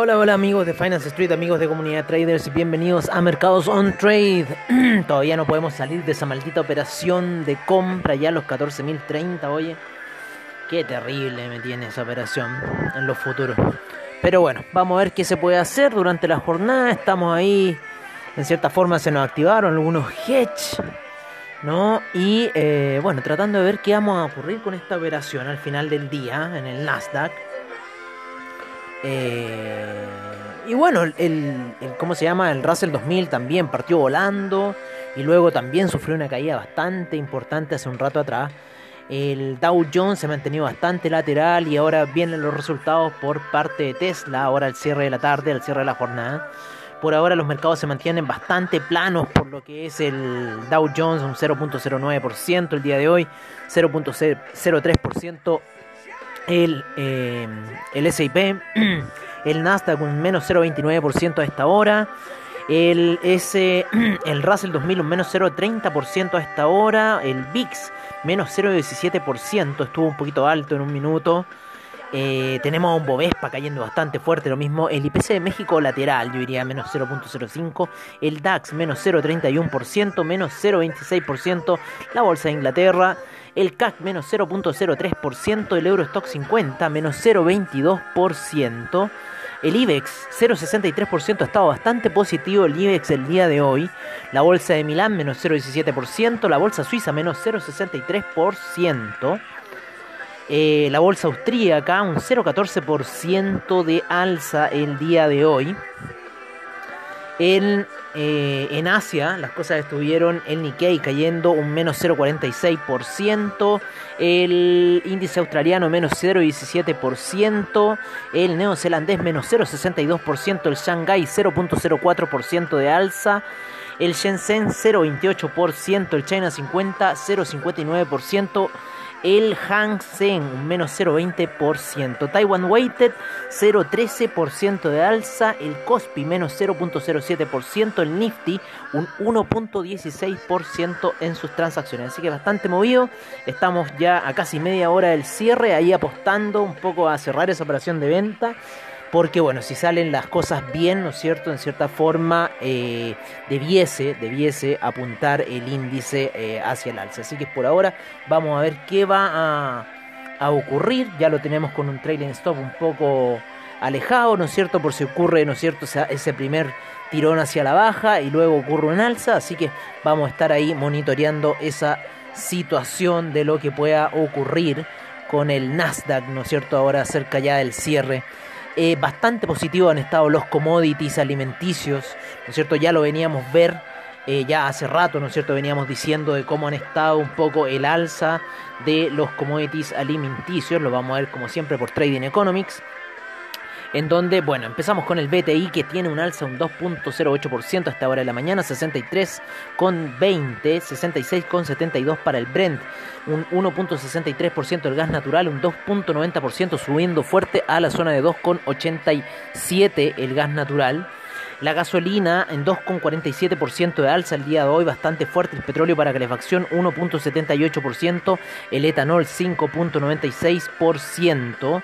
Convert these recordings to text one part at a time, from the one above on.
Hola, hola, amigos de Finance Street, amigos de Comunidad Traders y bienvenidos a Mercados on Trade. Todavía no podemos salir de esa maldita operación de compra ya a los 14.030, oye. Qué terrible me tiene esa operación en los futuros. Pero bueno, vamos a ver qué se puede hacer durante la jornada. Estamos ahí, en cierta forma se nos activaron algunos hedge, ¿no? Y eh, bueno, tratando de ver qué vamos a ocurrir con esta operación al final del día en el Nasdaq. Eh, y bueno, el, ¿cómo se llama? El Russell 2000 también partió volando y luego también sufrió una caída bastante importante hace un rato atrás. El Dow Jones se ha mantenido bastante lateral y ahora vienen los resultados por parte de Tesla, ahora al cierre de la tarde, al cierre de la jornada. Por ahora los mercados se mantienen bastante planos por lo que es el Dow Jones, un 0.09% el día de hoy, 0.03% el, eh, el SIP, el Nasdaq un menos 0,29% a esta hora, el, S, el Russell 2000 un menos 0,30% a esta hora, el VIX menos 0,17%, estuvo un poquito alto en un minuto. Eh, tenemos a un Bovespa cayendo bastante fuerte, lo mismo el IPC de México lateral, yo diría menos 0.05, el DAX menos 0.31%, menos 0.26%, la Bolsa de Inglaterra el CAC menos 0.03%, el Eurostock 50 menos 0.22%, el IBEX 0.63% ha estado bastante positivo el IBEX el día de hoy, la bolsa de Milán menos 0.17%, la bolsa suiza menos 0.63%, eh, la bolsa austríaca un 0.14% de alza el día de hoy. En, eh, en Asia las cosas estuvieron el Nikkei cayendo un menos 0,46%, el índice australiano menos 0,17%, el neozelandés menos 0,62%, el Shanghai 0,04% de alza, el Shenzhen 0,28%, el China 50 0,59%, el Hang Seng un menos 0,20%, Taiwan Weighted 0,13% de alza, el Kospi menos 0,07%, el Nifty un 1,16% en sus transacciones, así que bastante movido, estamos ya a casi media hora del cierre, ahí apostando un poco a cerrar esa operación de venta porque bueno, si salen las cosas bien, ¿no es cierto? En cierta forma eh, debiese, debiese apuntar el índice eh, hacia el alza. Así que por ahora vamos a ver qué va a, ocurrir. Ya lo tenemos con un trailing stop un poco alejado, ¿no es cierto? Por si ocurre, ¿no es cierto? ese primer tirón hacia la baja y luego ocurre un alza. Así que vamos a estar ahí monitoreando esa situación de lo que pueda ocurrir con el Nasdaq, ¿no es cierto? Ahora cerca ya del cierre eh, bastante positivo han estado los commodities alimenticios, ¿no es cierto? Ya lo veníamos ver eh, ya hace rato, ¿no es cierto? Veníamos diciendo de cómo han estado un poco el alza de los commodities alimenticios, lo vamos a ver como siempre por Trading Economics en donde, bueno, empezamos con el BTI que tiene un alza un 2.08% hasta ahora de la mañana, 63,20, 66,72 para el Brent, un 1.63% el gas natural, un 2.90% subiendo fuerte a la zona de 2.87 el gas natual. La gasolina en 2,47% de alza el día de hoy, bastante fuerte. El petróleo para calefacción 1.78%, el etanol 5.96%.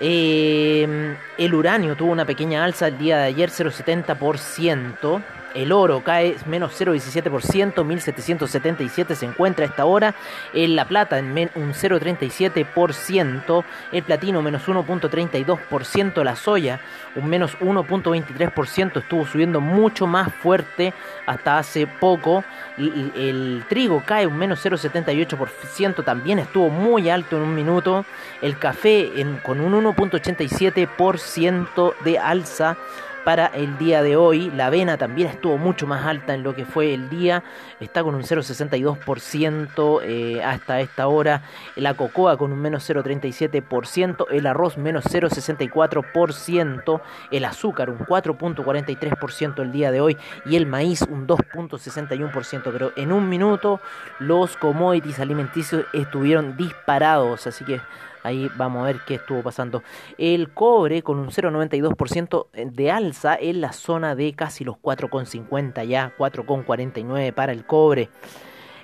Eh, el uranio tuvo una pequeña alza el día de ayer, 0,70%. El oro cae menos 0,17%, 1777 se encuentra a esta hora. En la plata en un 0,37%. El platino menos 1,32%. La soya un menos 1,23%. Estuvo subiendo mucho más fuerte hasta hace poco. El, el trigo cae un menos 0,78%. También estuvo muy alto en un minuto. El café con un 1,87% de alza para el día de hoy. La avena también estuvo mucho más alta en lo que fue el día, está con un 0,62% eh, hasta esta hora. La cocoa con un menos 0,37%, el arroz menos 0,64%, el azúcar un 4,43% el día de hoy y el maíz un 2,61%. Pero en un minuto los commodities alimenticios estuvieron disparados, así que Ahí vamos a ver qué estuvo pasando. El cobre con un 0,92% de alza en la zona de casi los 4,50 ya, 4,49 para el cobre.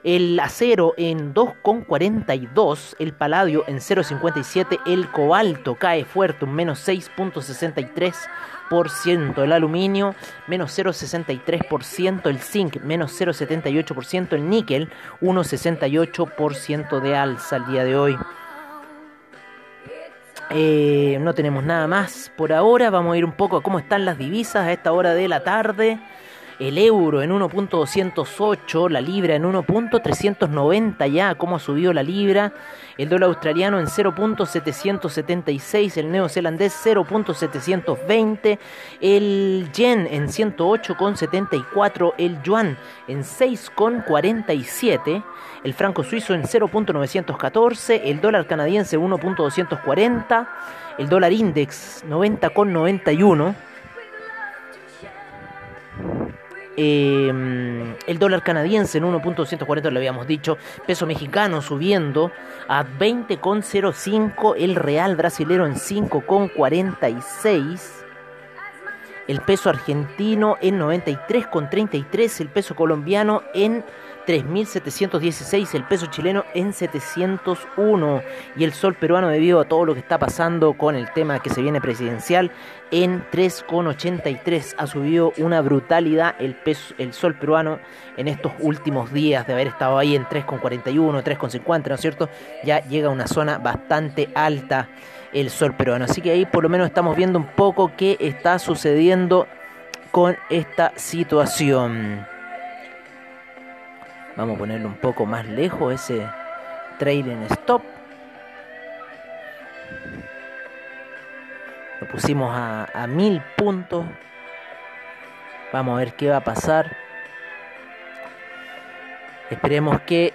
el acero en 2,42, el paladio en 0,57, el cobalto cae fuerte, un menos 6,63%, el aluminio menos 0,63%, el zinc menos 0,78%, el níquel 1,68% de alza al día de hoy. Eh, no tenemos nada más por ahora, vamos a ir un poco a cómo están las divisas a esta hora de la tarde el euro en 1.208, la libra en 1.390 ya, cómo subió la libra, el dólar australiano en 0.776, el neozelandés 0.720, el yen en 108.74, el yuan en 6.47, el franco suizo en 0.914, el dólar canadiense 1.240, el dólar index 90.91, Em, el dólar canadiense en 1.240 lo habíamos dicho. Peso mexicano subiendo a 20,05. El real brasilero en 5,46. El peso argentino en 93,33. El peso colombiano en 3.716 el peso chileno en 701 y el sol peruano debido a todo lo que está pasando con el tema que se viene presidencial en 3,83 ha subido una brutalidad el peso el sol peruano en estos últimos días de haber estado ahí en 3,41 3,50 ¿no es cierto? ya llega a una zona bastante alta el sol peruano. Así que ahí por lo menos estamos viendo un poco qué está sucediendo con esta situación Vamos a ponerlo un poco más lejos ese trailing stop. Lo pusimos a, a mil puntos. Vamos a ver qué va a pasar. Esperemos que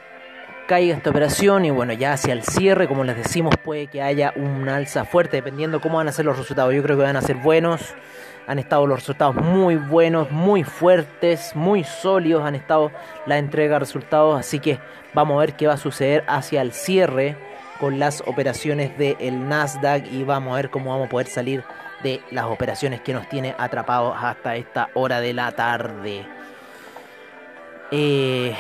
caiga esta operación y bueno, ya hacia el cierre, como les decimos, puede que haya un alza fuerte dependiendo cómo van a ser los resultados. Yo creo que van a ser buenos. Han estado los resultados muy buenos, muy fuertes, muy sólidos. Han estado la entrega de resultados. Así que vamos a ver qué va a suceder hacia el cierre con las operaciones del Nasdaq. Y vamos a ver cómo vamos a poder salir de las operaciones que nos tiene atrapados hasta esta hora de la tarde. 20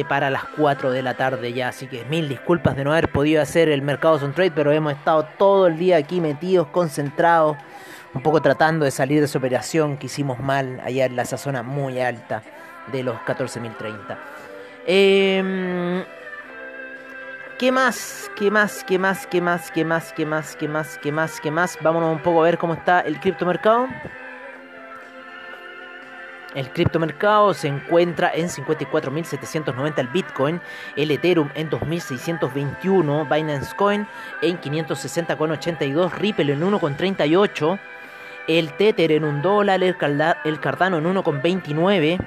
eh, para las 4 de la tarde ya, así que mil disculpas de no haber podido hacer el mercado on trade, pero hemos estado todo el día aquí metidos, concentrados un poco tratando de salir de esa operación que hicimos mal allá en esa zona muy alta de los 14.030. Eh, ¿Qué más? ¿Qué más? ¿Qué más? ¿Qué más? ¿Qué más? ¿Qué más? ¿Qué más? ¿Qué más? ¿Qué más? Vámonos un poco a ver cómo está el criptomercado. El criptomercado se encuentra en 54.790 el Bitcoin, el Ethereum en 2.621, Binance Coin en 560,82, Ripple en 1,38, el Tether en 1 dólar, el, Cardano en 1,29,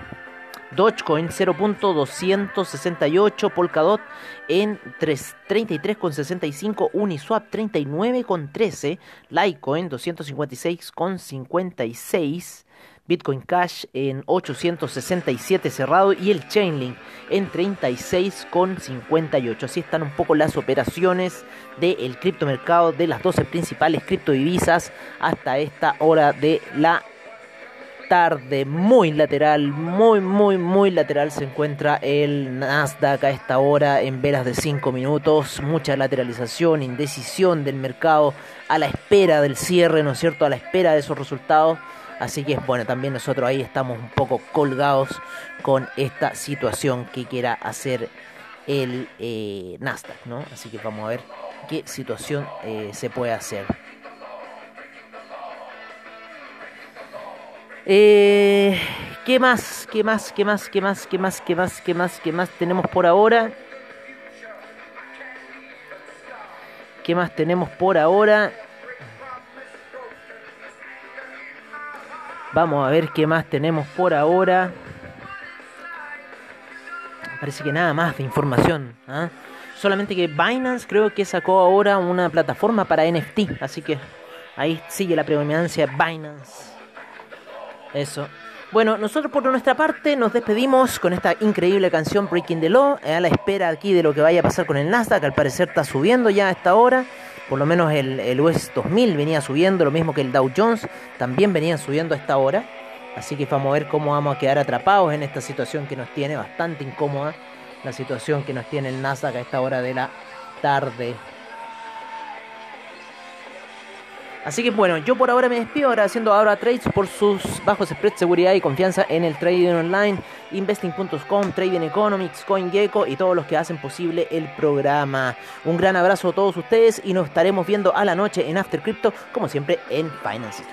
Dogecoin 0.268, Polkadot en 33,65, Uniswap 39,13, Litecoin 256,56, Bitcoin Cash en 867 cerrado y el Chainlink en 36,58. Así están un poco las operaciones del criptomercado de las 12 principales criptodivisas hasta esta hora de la tarde. Muy lateral, muy, muy, muy lateral se encuentra el Nasdaq a esta hora en velas de 5 minutos. Mucha lateralización, indecisión del mercado a la espera del cierre, ¿no es cierto? A la espera de esos resultados. Así que bueno, también nosotros ahí estamos un poco colgados con esta situación que quiera hacer el eh, Nasdaq, ¿no? Así que vamos a ver qué situación eh, se puede hacer. Eh, ¿Qué más? ¿Qué más? ¿Qué más? ¿Qué más? ¿Qué más? ¿Qué más? ¿Qué más? ¿Qué más tenemos por ahora? ¿Qué más tenemos por ahora? Vamos a ver qué más tenemos por ahora. Parece que nada más de información. ¿ah? Solamente que Binance creo que sacó ahora una plataforma para NFT. Así que ahí sigue la predominancia de Binance. Eso. Bueno, nosotros por nuestra parte nos despedimos con esta increíble canción Breaking the Law. A la espera aquí de lo que vaya a pasar con el Nasdaq. Al parecer está subiendo ya a esta hora. Por lo menos el, US 2000 venía subiendo, lo mismo que el Dow Jones, también venía subiendo a esta hora. Así que vamos a ver cómo vamos a quedar atrapados en esta situación que nos tiene bastante incómoda la situación que nos tiene el Nasdaq a esta hora de la tarde. Así que bueno, yo por ahora me despido agradeciendo ahora Trades por sus bajos spreads, seguridad y confianza en el trading online, investing.com, Trading Economics, CoinGecko y todos los que hacen posible el programa. Un gran abrazo a todos ustedes y nos estaremos viendo a la noche en After Crypto, como siempre en Finance.